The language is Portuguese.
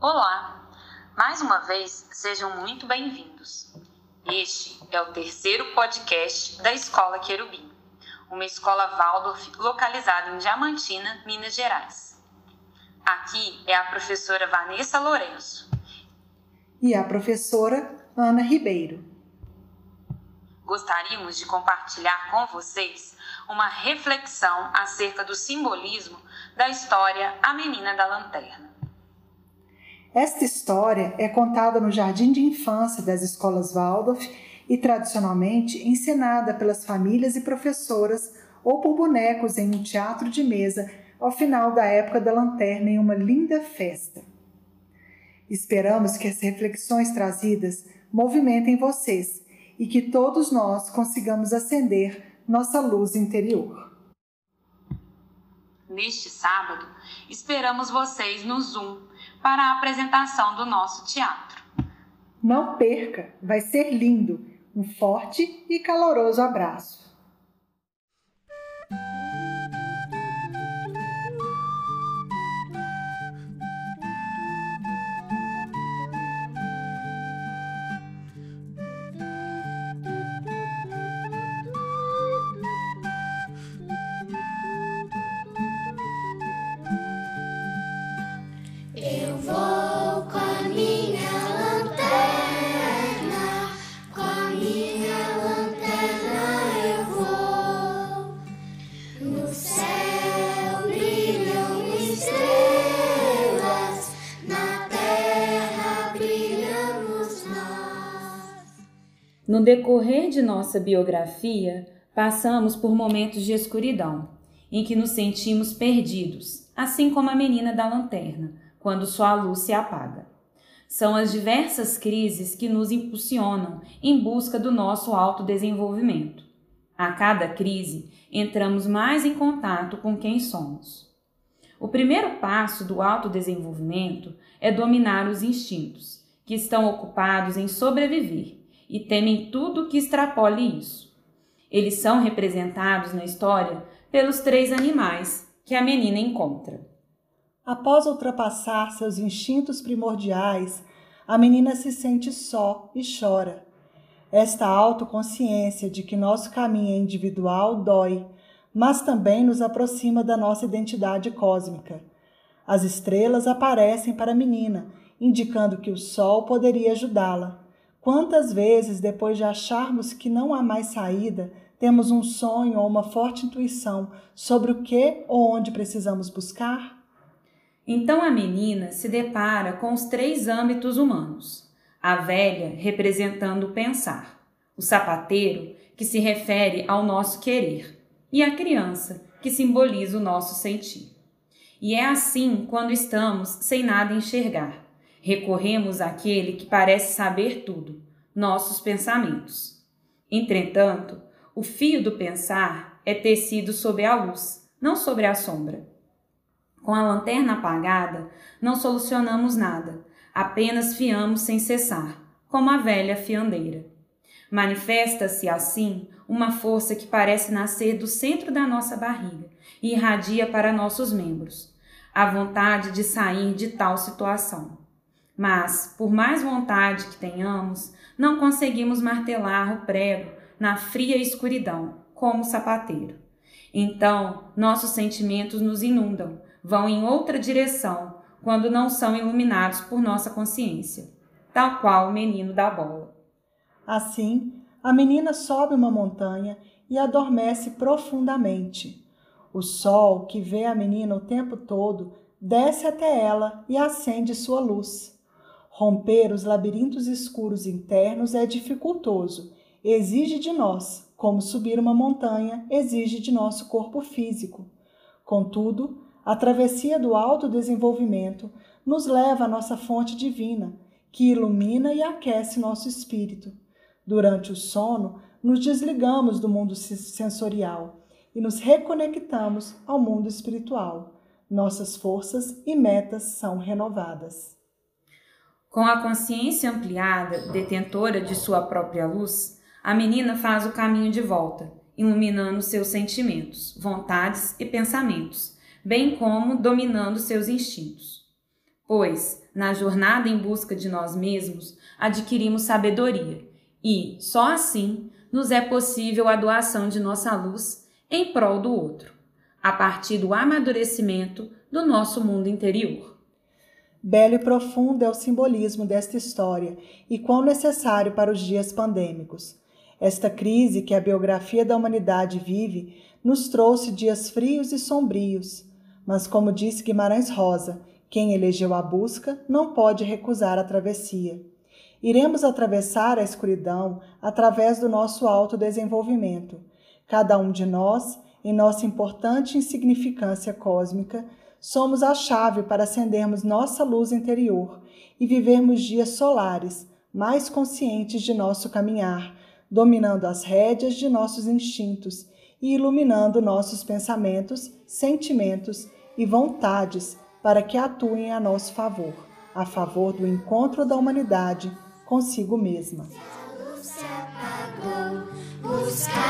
Olá! Mais uma vez, sejam muito bem-vindos. Este é o terceiro podcast da Escola Querubim, uma escola Waldorf localizada em Diamantina, Minas Gerais. Aqui é a professora Vanessa Lourenço. E a professora Ana Ribeiro. Gostaríamos de compartilhar com vocês uma reflexão acerca do simbolismo da história A Menina da Lanterna. Esta história é contada no jardim de infância das escolas Waldorf e tradicionalmente encenada pelas famílias e professoras ou por bonecos em um teatro de mesa ao final da época da lanterna em uma linda festa. Esperamos que as reflexões trazidas movimentem vocês e que todos nós consigamos acender nossa luz interior. Neste sábado, esperamos vocês no Zoom para a apresentação do nosso teatro. Não perca, vai ser lindo. Um forte e caloroso abraço. No decorrer de nossa biografia, passamos por momentos de escuridão, em que nos sentimos perdidos, assim como a menina da lanterna, quando sua luz se apaga. São as diversas crises que nos impulsionam em busca do nosso autodesenvolvimento. A cada crise, entramos mais em contato com quem somos. O primeiro passo do autodesenvolvimento é dominar os instintos, que estão ocupados em sobreviver e temem tudo que extrapole isso. Eles são representados na história pelos três animais que a menina encontra. Após ultrapassar seus instintos primordiais, a menina se sente só e chora. Esta autoconsciência de que nosso caminho é individual dói, mas também nos aproxima da nossa identidade cósmica. As estrelas aparecem para a menina, indicando que o sol poderia ajudá-la. Quantas vezes, depois de acharmos que não há mais saída, temos um sonho ou uma forte intuição sobre o que ou onde precisamos buscar? Então a menina se depara com os três âmbitos humanos: a velha, representando o pensar, o sapateiro, que se refere ao nosso querer, e a criança, que simboliza o nosso sentir. E é assim quando estamos sem nada enxergar recorremos àquele que parece saber tudo, nossos pensamentos. Entretanto, o fio do pensar é tecido sob a luz, não sobre a sombra. Com a lanterna apagada, não solucionamos nada, apenas fiamos sem cessar, como a velha fiandeira. Manifesta-se assim uma força que parece nascer do centro da nossa barriga e irradia para nossos membros, a vontade de sair de tal situação. Mas, por mais vontade que tenhamos, não conseguimos martelar o prego na fria escuridão, como sapateiro. Então, nossos sentimentos nos inundam, vão em outra direção quando não são iluminados por nossa consciência, tal qual o menino da bola. Assim, a menina sobe uma montanha e adormece profundamente. O sol, que vê a menina o tempo todo, desce até ela e acende sua luz. Romper os labirintos escuros internos é dificultoso, exige de nós, como subir uma montanha exige de nosso corpo físico. Contudo, a travessia do autodesenvolvimento nos leva à nossa fonte divina, que ilumina e aquece nosso espírito. Durante o sono, nos desligamos do mundo sensorial e nos reconectamos ao mundo espiritual. Nossas forças e metas são renovadas. Com a consciência ampliada, detentora de sua própria luz, a menina faz o caminho de volta, iluminando seus sentimentos, vontades e pensamentos, bem como dominando seus instintos. pois, na jornada em busca de nós mesmos, adquirimos sabedoria e, só assim, nos é possível a doação de nossa luz em prol do outro, a partir do amadurecimento do nosso mundo interior. Belo e profundo é o simbolismo desta história e quão necessário para os dias pandêmicos. Esta crise que a biografia da humanidade vive nos trouxe dias frios e sombrios, mas, como disse Guimarães Rosa, quem elegeu a busca não pode recusar a travessia. Iremos atravessar a escuridão através do nosso autodesenvolvimento. Cada um de nós, em nossa importante insignificância cósmica, somos a chave para acendermos nossa luz interior e vivermos dias solares, mais conscientes de nosso caminhar, dominando as rédeas de nossos instintos e iluminando nossos pensamentos, sentimentos e vontades para que atuem a nosso favor, a favor do encontro da humanidade consigo mesma. Buscar